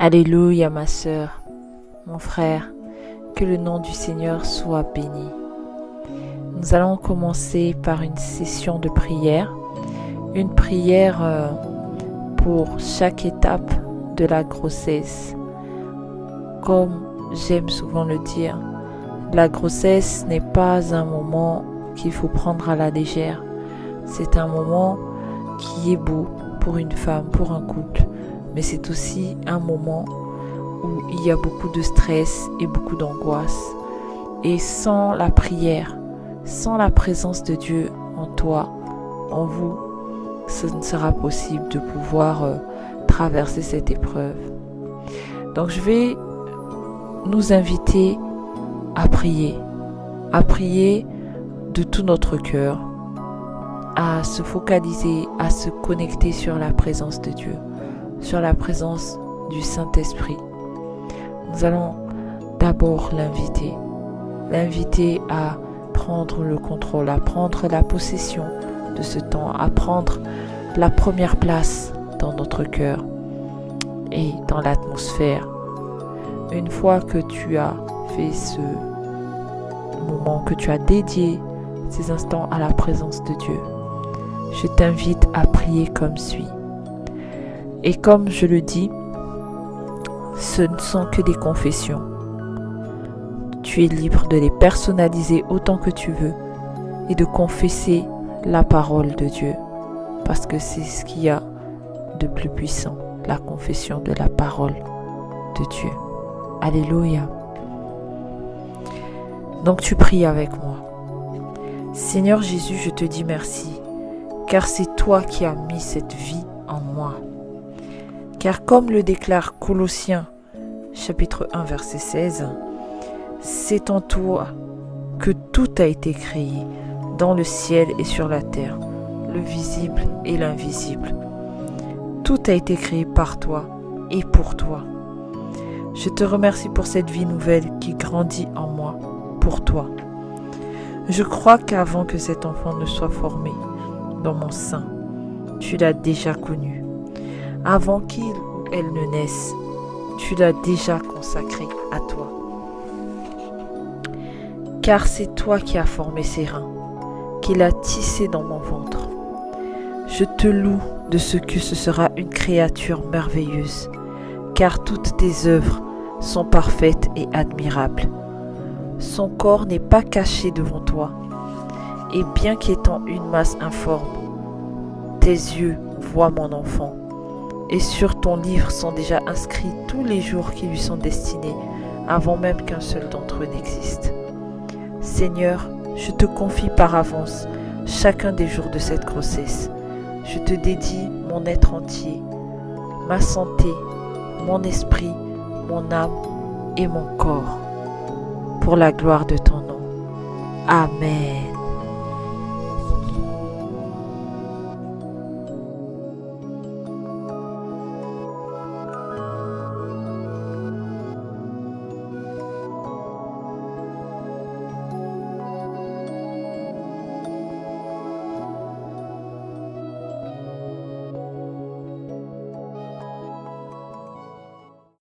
Alléluia ma sœur, mon frère, que le nom du Seigneur soit béni. Nous allons commencer par une session de prière, une prière euh, pour chaque étape de la grossesse. Comme j'aime souvent le dire, la grossesse n'est pas un moment qu'il faut prendre à la légère. C'est un moment qui est beau pour une femme, pour un couple mais c'est aussi un moment où il y a beaucoup de stress et beaucoup d'angoisse. Et sans la prière, sans la présence de Dieu en toi, en vous, ce ne sera possible de pouvoir euh, traverser cette épreuve. Donc je vais nous inviter à prier, à prier de tout notre cœur, à se focaliser, à se connecter sur la présence de Dieu sur la présence du Saint-Esprit. Nous allons d'abord l'inviter, l'inviter à prendre le contrôle, à prendre la possession de ce temps, à prendre la première place dans notre cœur et dans l'atmosphère. Une fois que tu as fait ce moment, que tu as dédié ces instants à la présence de Dieu, je t'invite à prier comme suit. Et comme je le dis, ce ne sont que des confessions. Tu es libre de les personnaliser autant que tu veux et de confesser la parole de Dieu. Parce que c'est ce qu'il y a de plus puissant, la confession de la parole de Dieu. Alléluia. Donc tu pries avec moi. Seigneur Jésus, je te dis merci, car c'est toi qui as mis cette vie en moi. Car comme le déclare Colossiens chapitre 1 verset 16, c'est en toi que tout a été créé, dans le ciel et sur la terre, le visible et l'invisible. Tout a été créé par toi et pour toi. Je te remercie pour cette vie nouvelle qui grandit en moi, pour toi. Je crois qu'avant que cet enfant ne soit formé dans mon sein, tu l'as déjà connu avant qu'il ou elle ne naisse, tu l'as déjà consacré à toi. Car c'est toi qui as formé ses reins, qui l'as tissé dans mon ventre. Je te loue de ce que ce sera une créature merveilleuse, car toutes tes œuvres sont parfaites et admirables. Son corps n'est pas caché devant toi, et bien qu'étant une masse informe, tes yeux voient mon enfant et sur ton livre sont déjà inscrits tous les jours qui lui sont destinés, avant même qu'un seul d'entre eux n'existe. Seigneur, je te confie par avance chacun des jours de cette grossesse. Je te dédie mon être entier, ma santé, mon esprit, mon âme et mon corps, pour la gloire de ton nom. Amen.